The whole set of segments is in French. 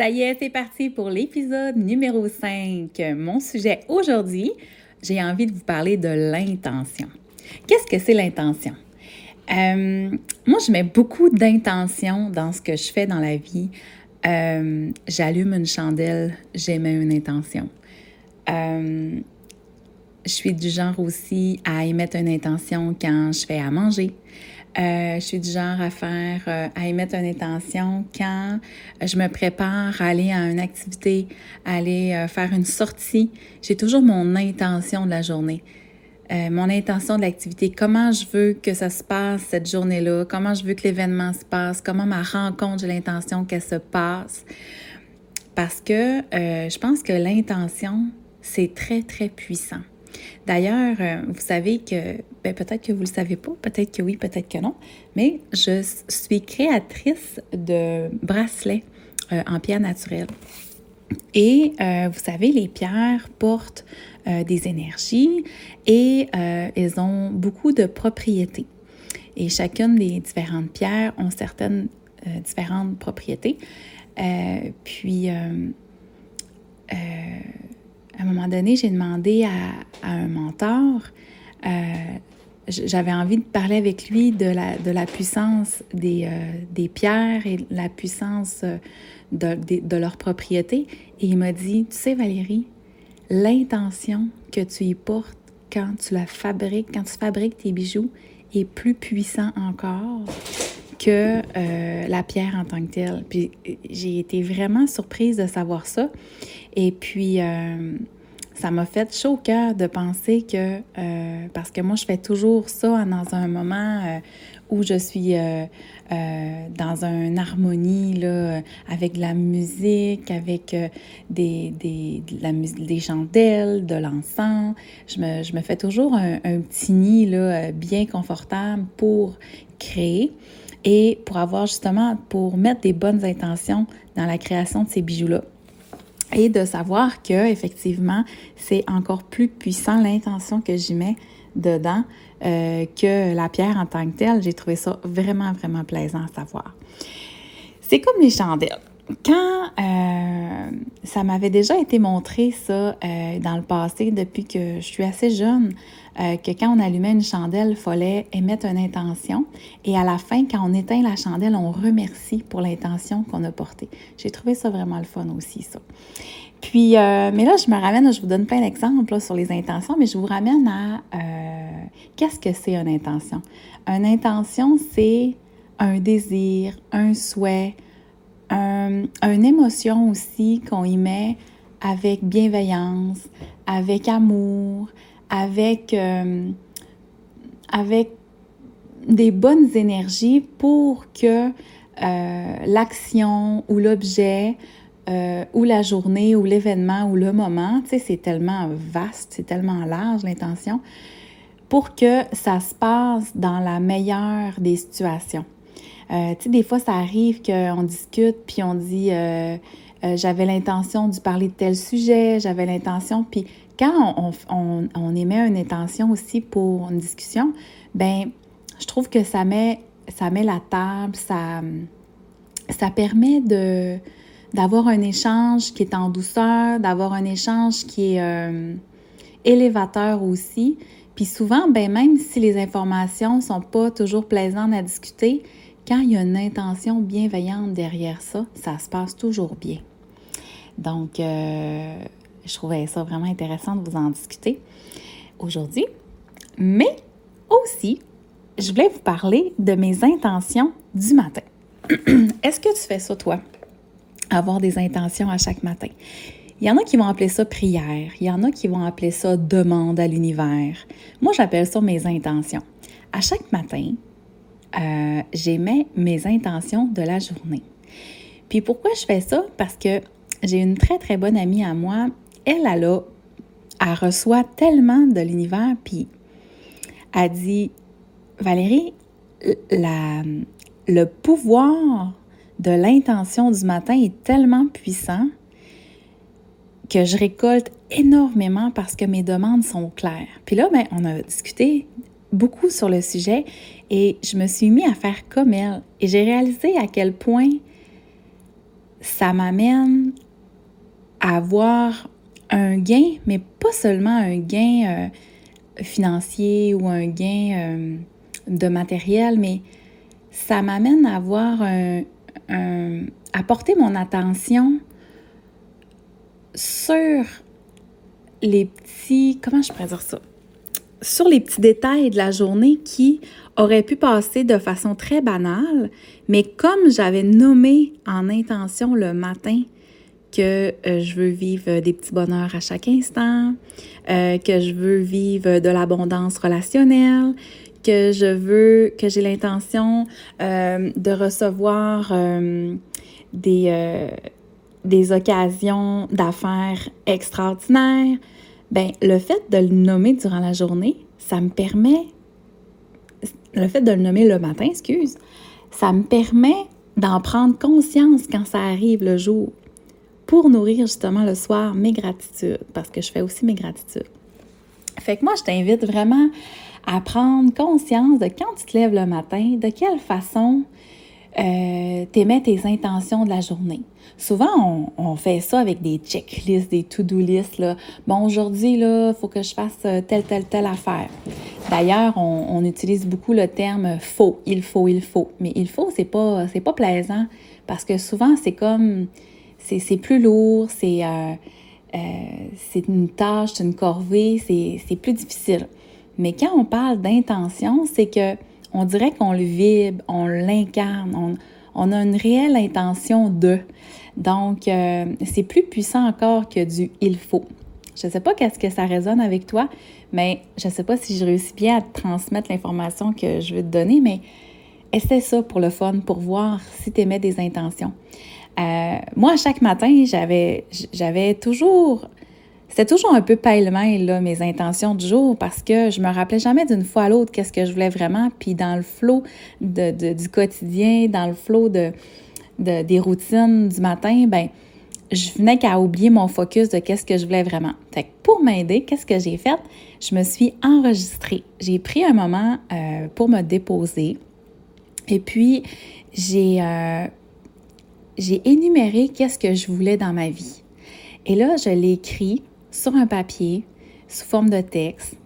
Ça y est, c'est parti pour l'épisode numéro 5. Mon sujet aujourd'hui, j'ai envie de vous parler de l'intention. Qu'est-ce que c'est l'intention? Euh, moi, je mets beaucoup d'intention dans ce que je fais dans la vie. Euh, j'allume une chandelle, j'émets une intention. Euh, je suis du genre aussi à émettre une intention quand je fais à manger. Euh, je suis du genre à faire, euh, à émettre une intention quand je me prépare à aller à une activité, à aller euh, faire une sortie. J'ai toujours mon intention de la journée. mon intention de l'activité, comment je veux que ça se passe cette journée-là, comment je veux que l'événement se passe, comment ma rencontre, j'ai l'intention qu'elle se passe? Parce que je pense que l'intention, c'est très, très puissant. D'ailleurs, euh, vous savez que, ben, peut-être que vous ne le savez pas, peut-être que oui, peut-être que non, mais je suis créatrice de bracelets euh, en pierre naturelle. Et euh, vous savez, les pierres portent des énergies et elles ont beaucoup de propriétés. Et chacune des différentes pierres ont certaines différentes propriétés. puis, à un moment donné, j'ai demandé à, un mentor, euh, j'avais envie de parler avec lui de la, de la puissance des, euh, des pierres et la puissance euh, de, de, de leurs propriétés. Et il m'a dit, tu sais Valérie, l'intention que tu y portes quand tu la fabriques, quand tu fabriques tes bijoux, est plus puissant encore que la pierre en tant que telle. Puis j'ai été vraiment surprise de savoir ça. Et puis, euh, ça m'a fait chaud au cœur de penser que, euh, parce que moi, je fais toujours ça dans un moment euh, où je suis dans une harmonie là, avec la musique, avec des, des, des chandelles, de l'encens. Je me, je me, fais toujours un, un petit nid là, bien confortable pour créer et pour avoir justement, pour mettre des bonnes intentions dans la création de ces bijoux-là et de savoir que effectivement c'est encore plus puissant l'intention que j'y mets dedans euh, que la pierre en tant que telle. J'ai trouvé ça vraiment vraiment plaisant à savoir. C'est comme les chandelles. Quand euh, ça m'avait déjà été montré ça euh, dans le passé depuis que je suis assez jeune, euh, que quand on allumait une chandelle, il fallait émettre une intention. Et à la fin, quand on éteint la chandelle, on remercie pour l'intention qu'on a portée. J'ai trouvé ça vraiment le fun aussi, ça. Puis, mais là, je me ramène, je vous donne plein d'exemples sur les intentions, mais je vous ramène à qu'est-ce que c'est une intention? Une intention, c'est un désir, un souhait, un, une émotion aussi qu'on y met avec bienveillance, avec amour, avec, euh, avec des bonnes énergies pour que euh, l'action ou l'objet euh, ou la journée ou l'événement ou le moment, tu sais, c'est tellement vaste, c'est tellement large l'intention, pour que ça se passe dans la meilleure des situations. Tu sais, des fois, ça arrive qu'on discute, puis on dit, j'avais l'intention de parler de tel sujet, j'avais l'intention, puis quand on, émet une intention aussi pour une discussion, ben je trouve que ça met, ça met la table, ça, ça permet de d'avoir un échange qui est en douceur, d'avoir un échange qui est euh, élévateur aussi. Puis souvent, ben même si les informations sont pas toujours plaisantes à discuter, quand il y a une intention bienveillante derrière ça, ça se passe toujours bien. Donc, euh, je trouvais ça vraiment intéressant de vous en discuter aujourd'hui. Mais aussi, je voulais vous parler de mes intentions du matin. Est-ce que tu fais ça, toi? Avoir des intentions à chaque matin? Il y en a qui vont appeler ça prière. Il y en a qui vont appeler ça demande à l'univers. Moi, j'appelle ça mes intentions. à chaque matin, euh, j'émets mes intentions de la journée. Puis pourquoi je fais ça? Parce que j'ai une très, très bonne amie à moi. Elle, elle, a, elle reçoit tellement de l'univers, puis elle dit, Valérie, la, le pouvoir de l'intention du matin est tellement puissant que je récolte énormément parce que mes demandes sont claires. Puis là, ben, on a discuté beaucoup sur le sujet et je me suis mis à faire comme elle. Et j'ai réalisé à quel point ça m'amène à avoir un gain, mais pas seulement un gain euh, financier ou un gain euh, de matériel, mais ça m'amène à avoir un, à porter mon attention sur les petits, comment je pourrais dire ça? Sur les petits détails de la journée qui auraient pu passer de façon très banale, mais comme j'avais nommé en intention le matin que euh, je veux vivre des petits bonheurs à chaque instant, euh, que je veux vivre de l'abondance relationnelle, que je veux, que j'ai l'intention euh, de recevoir des, des occasions d'affaires extraordinaires, ben le fait de le nommer durant la journée, ça me permet, le fait de le nommer le matin, excuse, ça me permet d'en prendre conscience quand ça arrive le jour pour nourrir justement le soir mes gratitudes, parce que je fais aussi mes gratitudes. Fait que moi, je t'invite vraiment à prendre conscience de quand tu te lèves le matin, de quelle façon euh, tes intentions de la journée. Souvent, on, fait ça avec des checklists, des to-do lists. Là. Bon, aujourd'hui, il faut que je fasse euh, telle, telle, telle affaire. D'ailleurs, on, utilise beaucoup le terme faut, il faut, il faut. Mais il faut, c'est pas, pas plaisant parce que souvent, c'est comme, c'est, plus lourd, c'est, euh, euh, c'est une tâche, c'est une corvée, c'est, plus difficile. Mais quand on parle d'intention, c'est que on dirait qu'on le vibre, on l'incarne, on, a une réelle intention de. Donc, euh, c'est plus puissant encore que du il faut. Je ne sais pas qu'est-ce que ça résonne avec toi, mais je ne sais pas si je réussis bien à transmettre l'information que je veux te donner, mais essaie ça pour le fun, pour voir si tu émets des intentions. Euh, moi, chaque matin, j'avais, j'avais toujours c'était toujours un peu pêle-mêle, là, mes intentions du jour, parce que je me rappelais jamais d'une fois à l'autre qu'est-ce que je voulais vraiment. Puis dans le flot de, du quotidien, dans le flot de, des routines du matin, ben je venais qu'à oublier mon focus de qu'est-ce que je voulais vraiment. Fait que pour m'aider, qu'est-ce que j'ai fait? Je me suis enregistrée. J'ai pris un moment euh, pour me déposer. Et puis, j'ai, euh, j'ai énuméré qu'est-ce que je voulais dans ma vie. Et là, je l'ai écrit sur un papier sous forme de texte,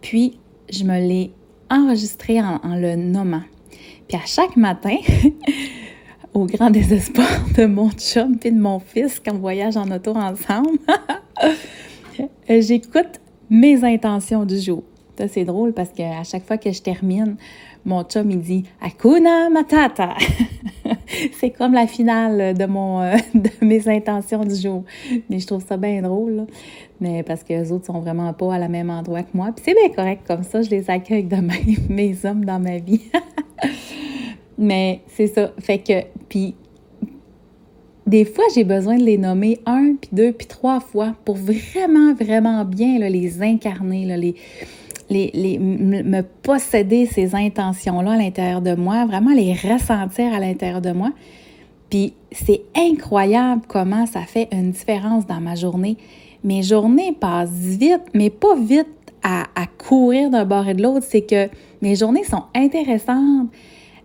puis je me l'ai enregistré en, le nommant. Puis à chaque matin, au grand désespoir de mon chum et de mon fils quand on voyage en auto ensemble, j'écoute mes intentions du jour. Ça, c'est drôle parce qu'à chaque fois que je termine, mon chum, il dit Hakuna Matata. c'est comme la finale de, mon, euh, de mes intentions du jour. Mais je trouve ça bien drôle, mais parce que les autres sont vraiment pas à la même endroit que moi. Puis c'est bien correct comme ça, je les accueille de même, mes hommes dans ma vie. mais c'est ça. Fait que, puis des fois, j'ai besoin de les nommer un, puis deux, puis trois fois pour vraiment, vraiment bien les incarner, les me posséder ces intentions-là à l'intérieur de moi, vraiment les ressentir à l'intérieur de moi. Puis c'est incroyable comment ça fait une différence dans ma journée. Mes journées passent vite, mais pas vite à, courir d'un bord et de l'autre. C'est que mes journées sont intéressantes.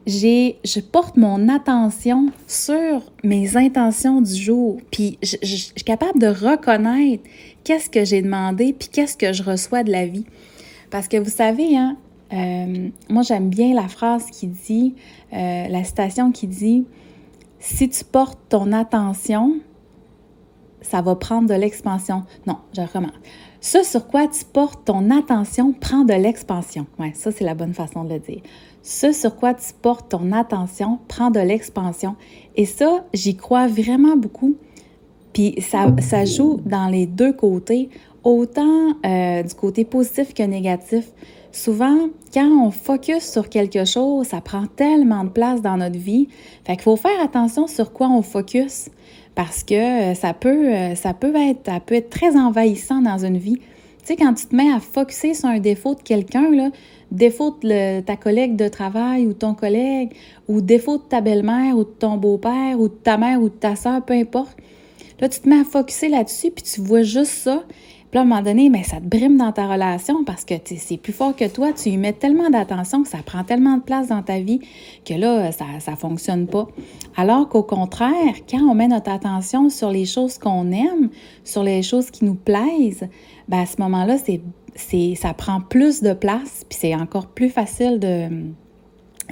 J'ai, je porte mon attention sur mes intentions du jour. Puis je suis capable de reconnaître qu'est-ce que j'ai demandé, puis qu'est-ce que je reçois de la vie. Parce que vous savez, hein, euh, moi j'aime bien la phrase qui dit, euh, la citation qui dit, si tu portes ton attention, ça va prendre de l'expansion. Non, je recommence. Ce sur quoi tu portes ton attention prend de l'expansion. Ouais, ça c'est la bonne façon de le dire. Ce sur quoi tu portes ton attention prend de l'expansion. Et ça, j'y crois vraiment beaucoup. Puis ça, ça joue dans les deux côtés autant euh, du côté positif que négatif. souvent, quand on focus sur quelque chose, ça prend tellement de place dans notre vie. Fait qu'il faut faire attention sur quoi on focus parce que ça peut, ça peut, être, ça peut être très envahissant dans une vie. Tu sais, quand tu te mets à focuser sur un défaut de quelqu'un, défaut de ta collègue de travail ou ton collègue, ou défaut de ta belle-mère ou de ton beau-père ou de ta mère ou de ta soeur, peu importe. Là, tu te mets à focuser là-dessus, puis tu vois juste ça. Puis à un moment donné, mais ça te brime dans ta relation parce que c'est plus fort que toi. Tu y mets tellement d'attention que ça prend tellement de place dans ta vie que là, ça ne fonctionne pas. Alors qu'au contraire, quand on met notre attention sur les choses qu'on aime, sur les choses qui nous plaisent, ben à ce moment-là, c'est ça prend plus de place, puis c'est encore plus facile de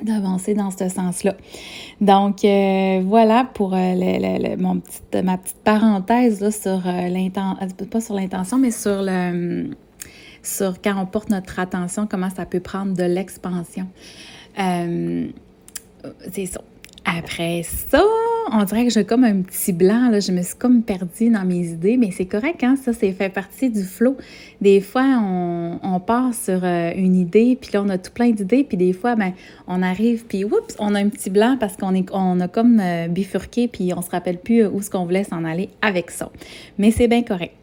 d'avancer dans ce sens-là. Donc, euh, voilà pour euh, le, mon ma petite parenthèse là, sur euh, l'intention, pas sur l'intention, mais sur le sur quand on porte notre attention, comment ça peut prendre de l'expansion. c'est ça. Après ça, on dirait que j'ai comme un petit blanc, là. je me suis comme perdue dans mes idées, mais c'est correct, hein? ça, c'est fait partie du flow. Des fois, on, on part sur euh, une idée, puis là, on a tout plein d'idées, puis des fois, ben, on arrive, puis oups, on a un petit blanc parce qu'on est, on a comme euh, bifurqué, puis on se rappelle plus où ce qu'on voulait s'en aller avec ça. Mais c'est bien correct.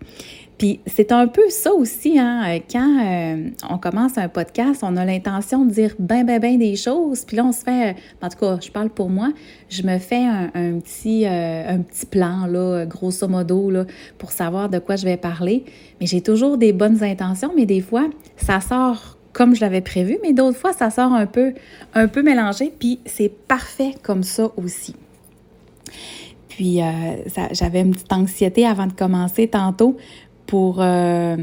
Puis c'est un peu ça aussi, hein, euh, quand euh, on commence un podcast, on a l'intention de dire ben, ben, ben des choses, puis là, on se fait, en tout cas, je parle pour moi, je me fais un, petit, euh, un petit plan, là, grosso modo, là, pour savoir de quoi je vais parler. Mais j'ai toujours des bonnes intentions, mais des fois, ça sort comme je l'avais prévu, mais d'autres fois, ça sort un peu, un peu mélangé, puis c'est parfait comme ça aussi. Puis j'avais une petite anxiété avant de commencer tantôt pour... Euh,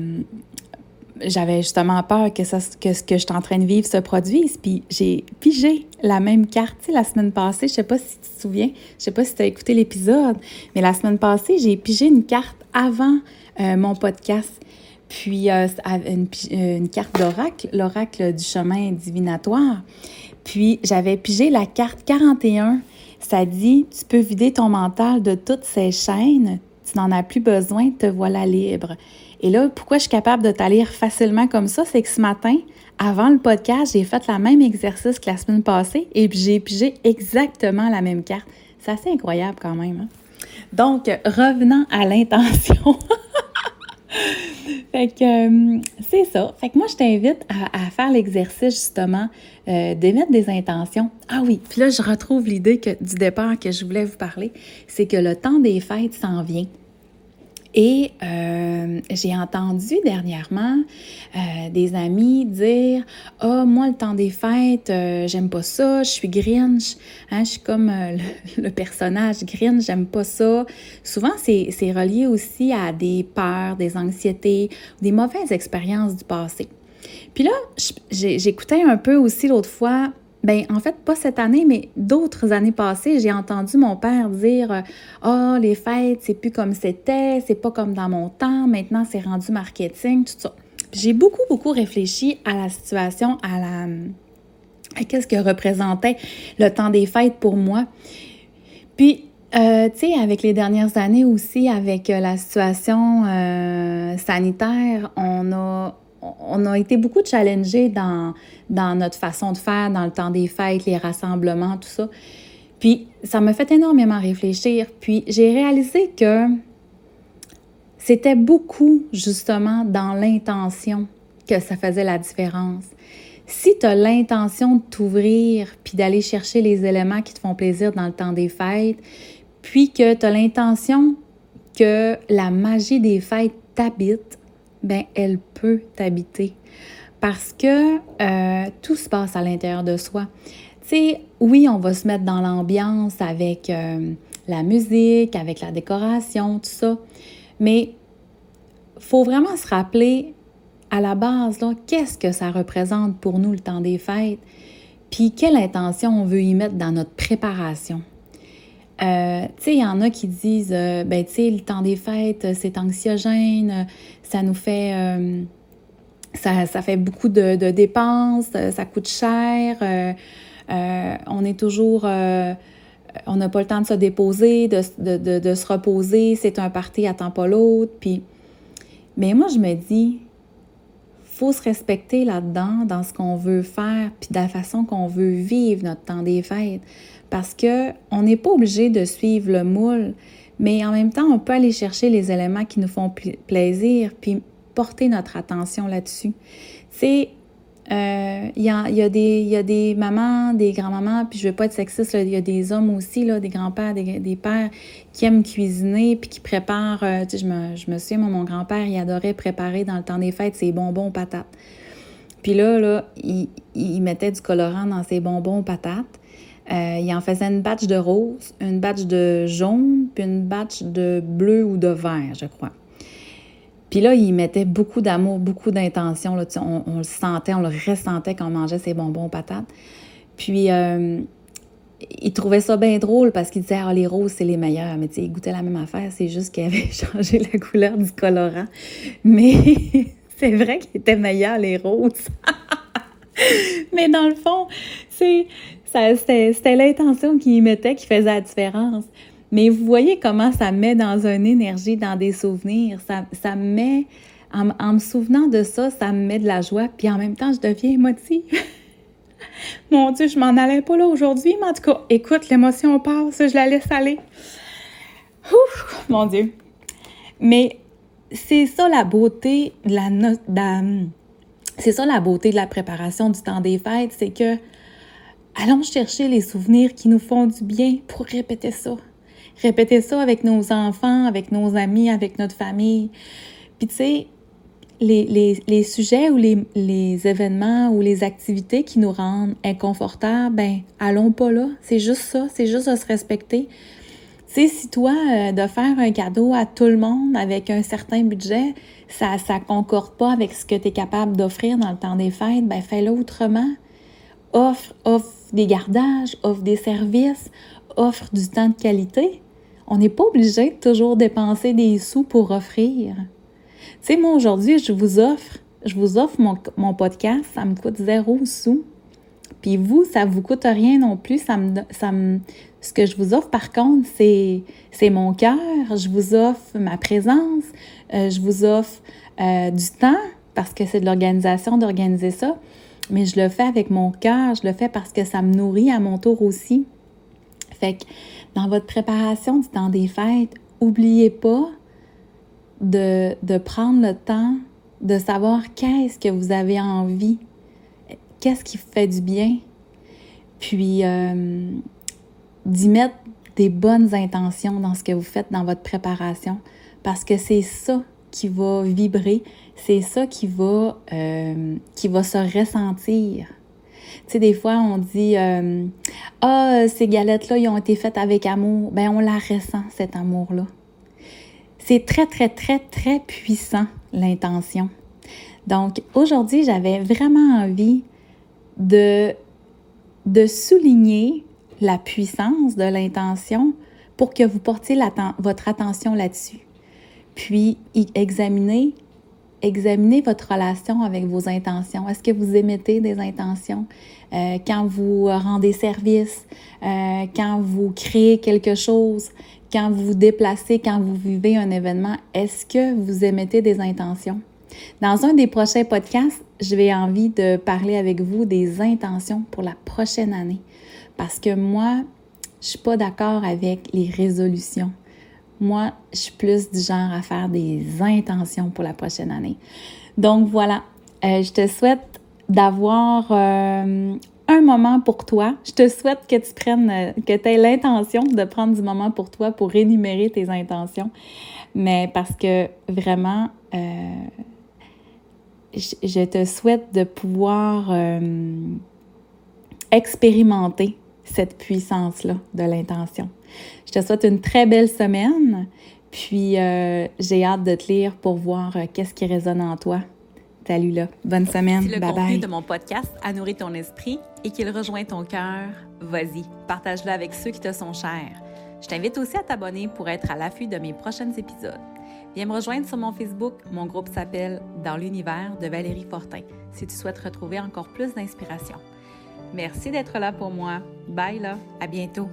j'avais justement peur que, ça, que ce que je suis en train de vivre se produise. Puis j'ai pigé la même carte. la semaine passée, je sais pas si tu te souviens, je sais pas si tu as écouté l'épisode, mais la semaine passée, j'ai pigé une carte avant euh, mon podcast. Puis euh, une, une, carte d'oracle, l'oracle du chemin divinatoire. Puis j'avais pigé la carte 41. Ça dit, tu peux vider ton mental de toutes ces chaînes, tu n'en as plus besoin, te voilà libre. Et là, pourquoi je suis capable de t'aller facilement comme ça, c'est que ce matin, avant le podcast, j'ai fait le même exercice que la semaine passée et puis j'ai pigé exactement la même carte. C'est assez incroyable quand même. Hein? Donc, revenant à l'intention. fait que euh, c'est ça. Fait que moi, je t'invite à, faire l'exercice justement euh, d'émettre des intentions. Ah oui, puis là, je retrouve l'idée du départ que je voulais vous parler, c'est que le temps des fêtes s'en vient. Et euh, j'ai entendu dernièrement euh, des amis dire Ah, oh, moi, le temps des fêtes, euh, j'aime pas ça, je suis Grinch. Hein, je suis comme le, personnage Grinch, j'aime pas ça. Souvent, c'est relié aussi à des peurs, des anxiétés, des mauvaises expériences du passé. Puis là, j'écoutais un peu aussi l'autre fois ben en fait, pas cette année, mais d'autres années passées, j'ai entendu mon père dire Ah, oh, les fêtes, c'est plus comme c'était, c'est pas comme dans mon temps, maintenant c'est rendu marketing, tout ça. J'ai beaucoup, beaucoup réfléchi à la situation, à la. à qu'est-ce que représentait le temps des fêtes pour moi. Puis, euh, tu sais, avec les dernières années aussi, avec euh, la situation euh, sanitaire, on a on a été beaucoup challengés dans, dans notre façon de faire, dans le temps des fêtes, les rassemblements, tout ça. Puis ça m'a fait énormément réfléchir. Puis j'ai réalisé que c'était beaucoup justement dans l'intention que ça faisait la différence. Si tu as l'intention de t'ouvrir puis d'aller chercher les éléments qui te font plaisir dans le temps des fêtes, puis que tu as l'intention que la magie des fêtes t'habite, ben elle peut t'habiter parce que euh, tout se passe à l'intérieur de soi. Tu sais, oui, on va se mettre dans l'ambiance avec euh, la musique, avec la décoration, tout ça, mais faut vraiment se rappeler à la base, qu'est-ce que ça représente pour nous le temps des fêtes, puis quelle intention on veut y mettre dans notre préparation? Euh, tu sais, il y en a qui disent, euh, ben, tu sais, le temps des fêtes, c'est anxiogène, ça nous fait, euh, ça, fait beaucoup de, dépenses, ça coûte cher, on est toujours, on n'a pas le temps de se déposer, de, se reposer, c'est un parti, attend pas l'autre, puis, mais moi, je me dis, faut se respecter là-dedans, dans ce qu'on veut faire, puis de la façon qu'on veut vivre notre temps des fêtes. Parce que on n'est pas obligé de suivre le moule, mais en même temps, on peut aller chercher les éléments qui nous font plaisir, puis porter notre attention là-dessus. C'est il y, a, des, y a des mamans, des grands-mamans, puis je veux pas être sexiste, il y a des hommes aussi, là, des grands-pères, des, pères qui aiment cuisiner, puis qui préparent, euh, tu sais, je me, je me souviens, moi, mon grand-père, il adorait préparer dans le temps des fêtes ses bonbons aux patates. Puis là, là, il, il mettait du colorant dans ses bonbons aux patates. Euh, il en faisait une batch de rose, une batch de jaune, puis une batch de bleu ou de vert, je crois. Puis là, il mettait beaucoup d'amour, beaucoup d'intention. On, le sentait, on le ressentait quand on mangeait ses bonbons aux patates. Puis, euh, il trouvait ça bien drôle parce qu'il disait Ah, les roses, c'est les meilleurs. Mais tu sais, il goûtait la même affaire, c'est juste qu'il avait changé la couleur du colorant. Mais c'est vrai qu'il était meilleur, les roses. Mais dans le fond, c'était l'intention qu'il mettait qui faisait la différence. Mais vous voyez comment ça met dans une énergie, dans des souvenirs. Ça, met, en, me souvenant de ça, ça me met de la joie. Puis en même temps, je deviens émotive. Mon Dieu, je m'en allais pas là aujourd'hui, mais en tout cas, écoute, l'émotion passe, je la laisse aller. Ouf, mon Dieu. Mais c'est ça la beauté la, c'est ça la beauté de la préparation du temps des fêtes, c'est que allons chercher les souvenirs qui nous font du bien pour répéter ça répéter ça avec nos enfants, avec nos amis, avec notre famille. Puis tu sais, les, les, les, sujets ou les, les, événements ou les activités qui nous rendent inconfortables, ben allons pas là. C'est juste ça, c'est juste de se respecter. Tu sais, si toi, euh, de faire un cadeau à tout le monde avec un certain budget, ça ne concorde pas avec ce que tu es capable d'offrir dans le temps des fêtes, ben fais-le autrement. Offre, offre des gardages, offre des services, offre du temps de qualité on n'est pas obligé de toujours dépenser des sous pour offrir. Tu sais, moi, aujourd'hui, je vous offre, je vous offre mon, podcast, ça me coûte zéro sous. Puis vous, ça vous coûte rien non plus. Ça me, ça ce que je vous offre, par contre, c'est, c'est mon cœur. Je vous offre ma présence. Euh, je vous offre euh, du temps parce que c'est de l'organisation d'organiser ça. Mais je le fais avec mon cœur. Je le fais parce que ça me nourrit à mon tour aussi. Fait que dans votre préparation du temps des fêtes, n'oubliez pas de, prendre le temps de savoir qu'est-ce que vous avez envie, qu'est-ce qui fait du bien, puis euh, d'y mettre des bonnes intentions dans ce que vous faites dans votre préparation, parce que c'est ça qui va vibrer, c'est ça qui va, euh, qui va se ressentir tu sais, des fois, on dit euh, Ah, ces galettes-là, ils ont été faites avec amour. Ben, on la ressent, cet amour-là. C'est très, très, très, très puissant, l'intention. Donc, aujourd'hui, j'avais vraiment envie de, de souligner la puissance de l'intention pour que vous portiez votre attention là-dessus. Puis, examiner examinez votre relation avec vos intentions. Est-ce que vous émettez des intentions? Euh, quand vous rendez service, euh, quand vous créez quelque chose, quand vous vous déplacez, quand vous vivez un événement? Est-ce que vous émettez des intentions? Dans un des prochains podcasts, je vais envie de parler avec vous des intentions pour la prochaine année. Parce que moi, je suis pas d'accord avec les résolutions. Moi, je suis plus du genre à faire des intentions pour la prochaine année. Donc voilà, euh, je te souhaite d'avoir euh, un moment pour toi. Je te souhaite que tu prennes, euh, que tu aies l'intention de prendre du moment pour toi pour énumérer tes intentions. Mais parce que vraiment, je, te souhaite de pouvoir expérimenter cette puissance-là de l'intention. Je te souhaite une très belle semaine, puis euh, j'ai hâte de te lire pour voir euh, qu'est-ce qui résonne en toi. Salut là, bonne semaine, si le bye contenu de mon podcast a nourri ton esprit et qu'il rejoint ton cœur, vas-y, partage-le avec ceux qui te sont chers. Je t'invite aussi à t'abonner pour être à l'affût de mes prochains épisodes. Viens me rejoindre sur mon Facebook. Mon groupe s'appelle Dans l'univers de Valérie Fortin si tu souhaites retrouver encore plus d'inspiration. Merci d'être là pour moi. Bye là, à bientôt.